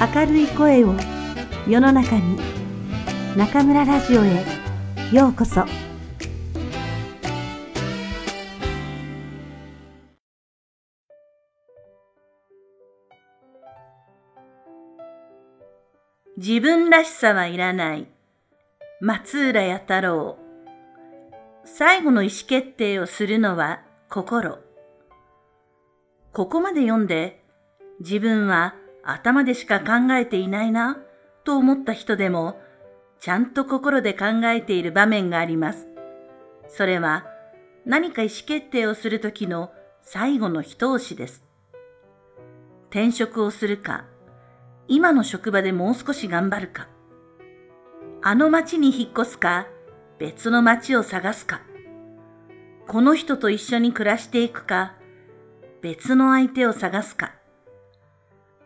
明るい声を世の中に中村ラジオへようこそ。自分らしさはいらない。松浦弥太郎。最後の意思決定をするのは心。ここまで読んで自分は頭でしか考えていないなと思った人でもちゃんと心で考えている場面があります。それは何か意思決定をするときの最後の一押しです。転職をするか、今の職場でもう少し頑張るか、あの町に引っ越すか、別の町を探すか、この人と一緒に暮らしていくか、別の相手を探すか。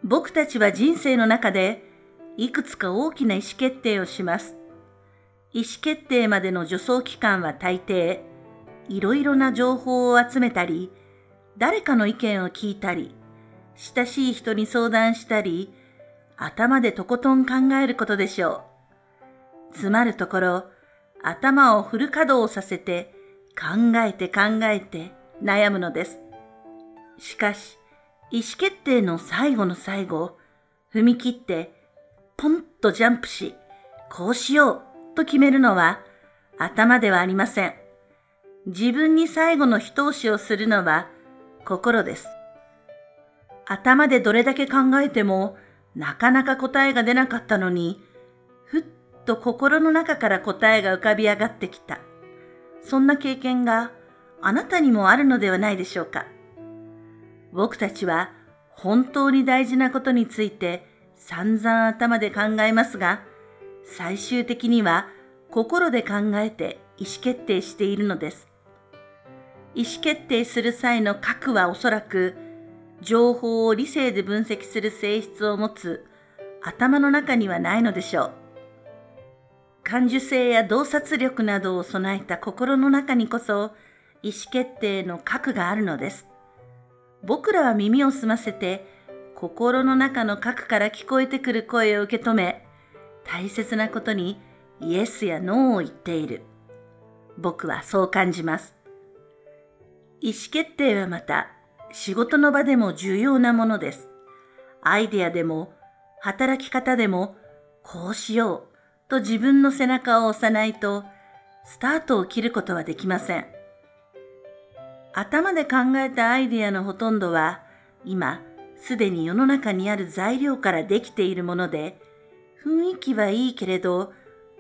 僕たちは人生の中でいくつか大きな意思決定をします。意思決定までの助走期間は大抵、いろいろな情報を集めたり、誰かの意見を聞いたり、親しい人に相談したり、頭でとことん考えることでしょう。つまるところ、頭をフル稼働させて、考えて考えて悩むのです。しかし、意思決定の最後の最後、踏み切ってポンとジャンプし、こうしようと決めるのは頭ではありません。自分に最後の一押しをするのは心です。頭でどれだけ考えてもなかなか答えが出なかったのに、ふっと心の中から答えが浮かび上がってきた。そんな経験があなたにもあるのではないでしょうか。僕たちは本当に大事なことについて散々頭で考えますが、最終的には心で考えて意思決定しているのです。意思決定する際の核はおそらく、情報を理性で分析する性質を持つ頭の中にはないのでしょう。感受性や洞察力などを備えた心の中にこそ意思決定の核があるのです。僕らは耳を澄ませて心の中の核から聞こえてくる声を受け止め、大切なことにイエスやノーを言っている。僕はそう感じます。意思決定はまた仕事の場でも重要なものです。アイデアでも働き方でもこうしようと自分の背中を押さないとスタートを切ることはできません。頭で考えたアイデアのほとんどは今すでに世の中にある材料からできているもので、雰囲気はいいけれど、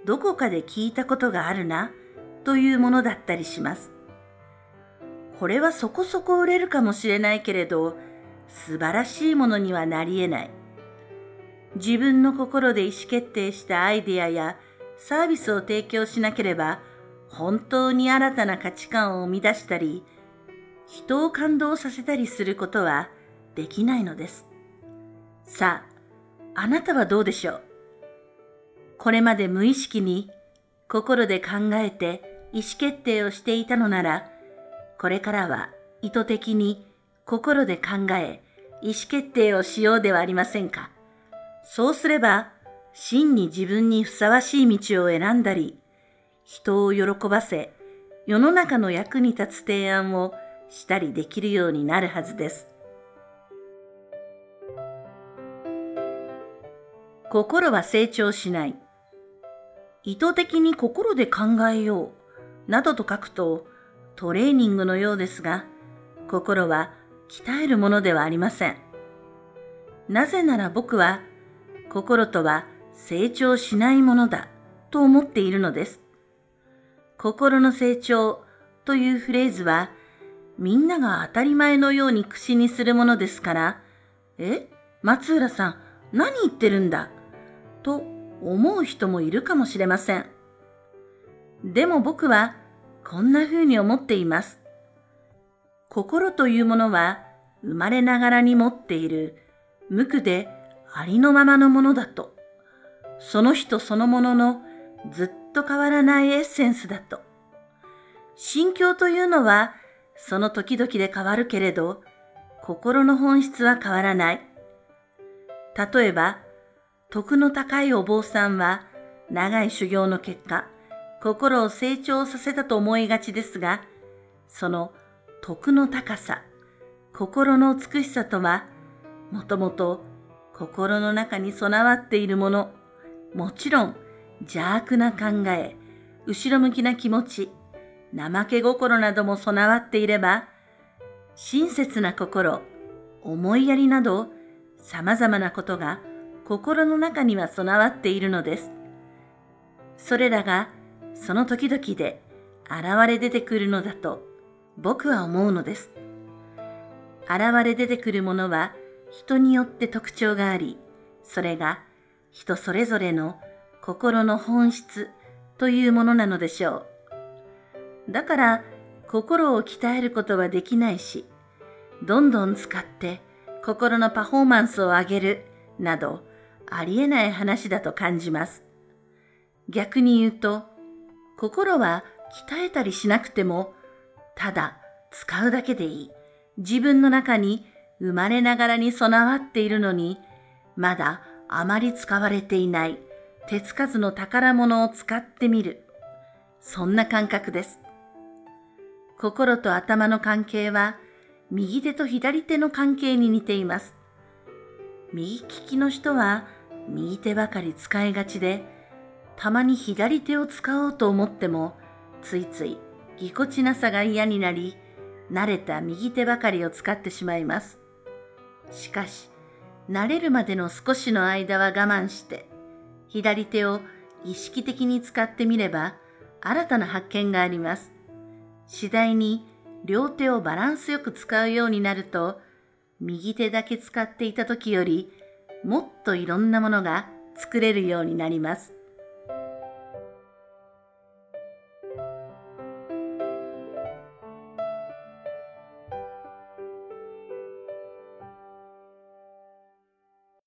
どこかで聞いたことがあるな、というものだったりします。これはそこそこ売れるかもしれないけれど、素晴らしいものにはなり得ない。自分の心で意思決定したアイデアやサービスを提供しなければ、本当に新たな価値観を生み出したり、人を感動させたりすることはできないのです。さあ、あなたはどうでしょう？これまで無意識に心で考えて意思決定をしていたのなら、これからは意図的に心で考え意思決定をしようではありませんか？そうすれば、真に自分にふさわしい道を選んだり、人を喜ばせ、世の中の役に立つ提案をしたりできるようになるはずです。心は成長しない。意図的に心で考えよう、などと書くとトレーニングのようですが、心は鍛えるものではありません。なぜなら僕は、心とは成長しないものだと思っているのです。心の成長というフレーズは、みんなが当たり前のように口にするものですから、え松浦さん、何言ってるんだ？と思う人もいるかもしれません。でも僕はこんな風に思っています。心というものは生まれながらに持っている無垢でありのままのものだと。その人そのもののずっと変わらないエッセンスだと。心境というのはその時々で変わるけれど、心の本質は変わらない。例えば、徳の高いお坊さんは長い修行の結果、心を成長させたと思いがちですが、その徳の高さ、心の美しさとは、もともと心の中に備わっているもの、もちろん邪悪な考え、後ろ向きな気持ち、怠け心なども備わっていれば、親切な心、思いやりなど、様々なことが心の中には備わっているのです。それらがその時々で現れ出てくるのだと僕は思うのです。現れ出てくるものは人によって特徴があり、それが人それぞれの心の本質というものなのでしょう。だから心を鍛えることはできないし、どんどん使って心のパフォーマンスを上げるなどありえない話だと感じます。逆に言うと、心は鍛えたりしなくても、ただ使うだけでいい。自分の中に生まれながらに備わっているのに、まだあまり使われていない手つかずの宝物を使ってみる。そんな感覚です。心と頭の関係は、右手と左手の関係に似ています。右利きの人は右手ばかり使いがちで、たまに左手を使おうと思っても、ついついぎこちなさが嫌になり、慣れた右手ばかりを使ってしまいます。しかし、慣れるまでの少しの間は我慢して、左手を意識的に使ってみれば、新たな発見があります。次第に両手をバランスよく使うようになると、右手だけ使っていた時より、もっといろんなものが作れるようになります。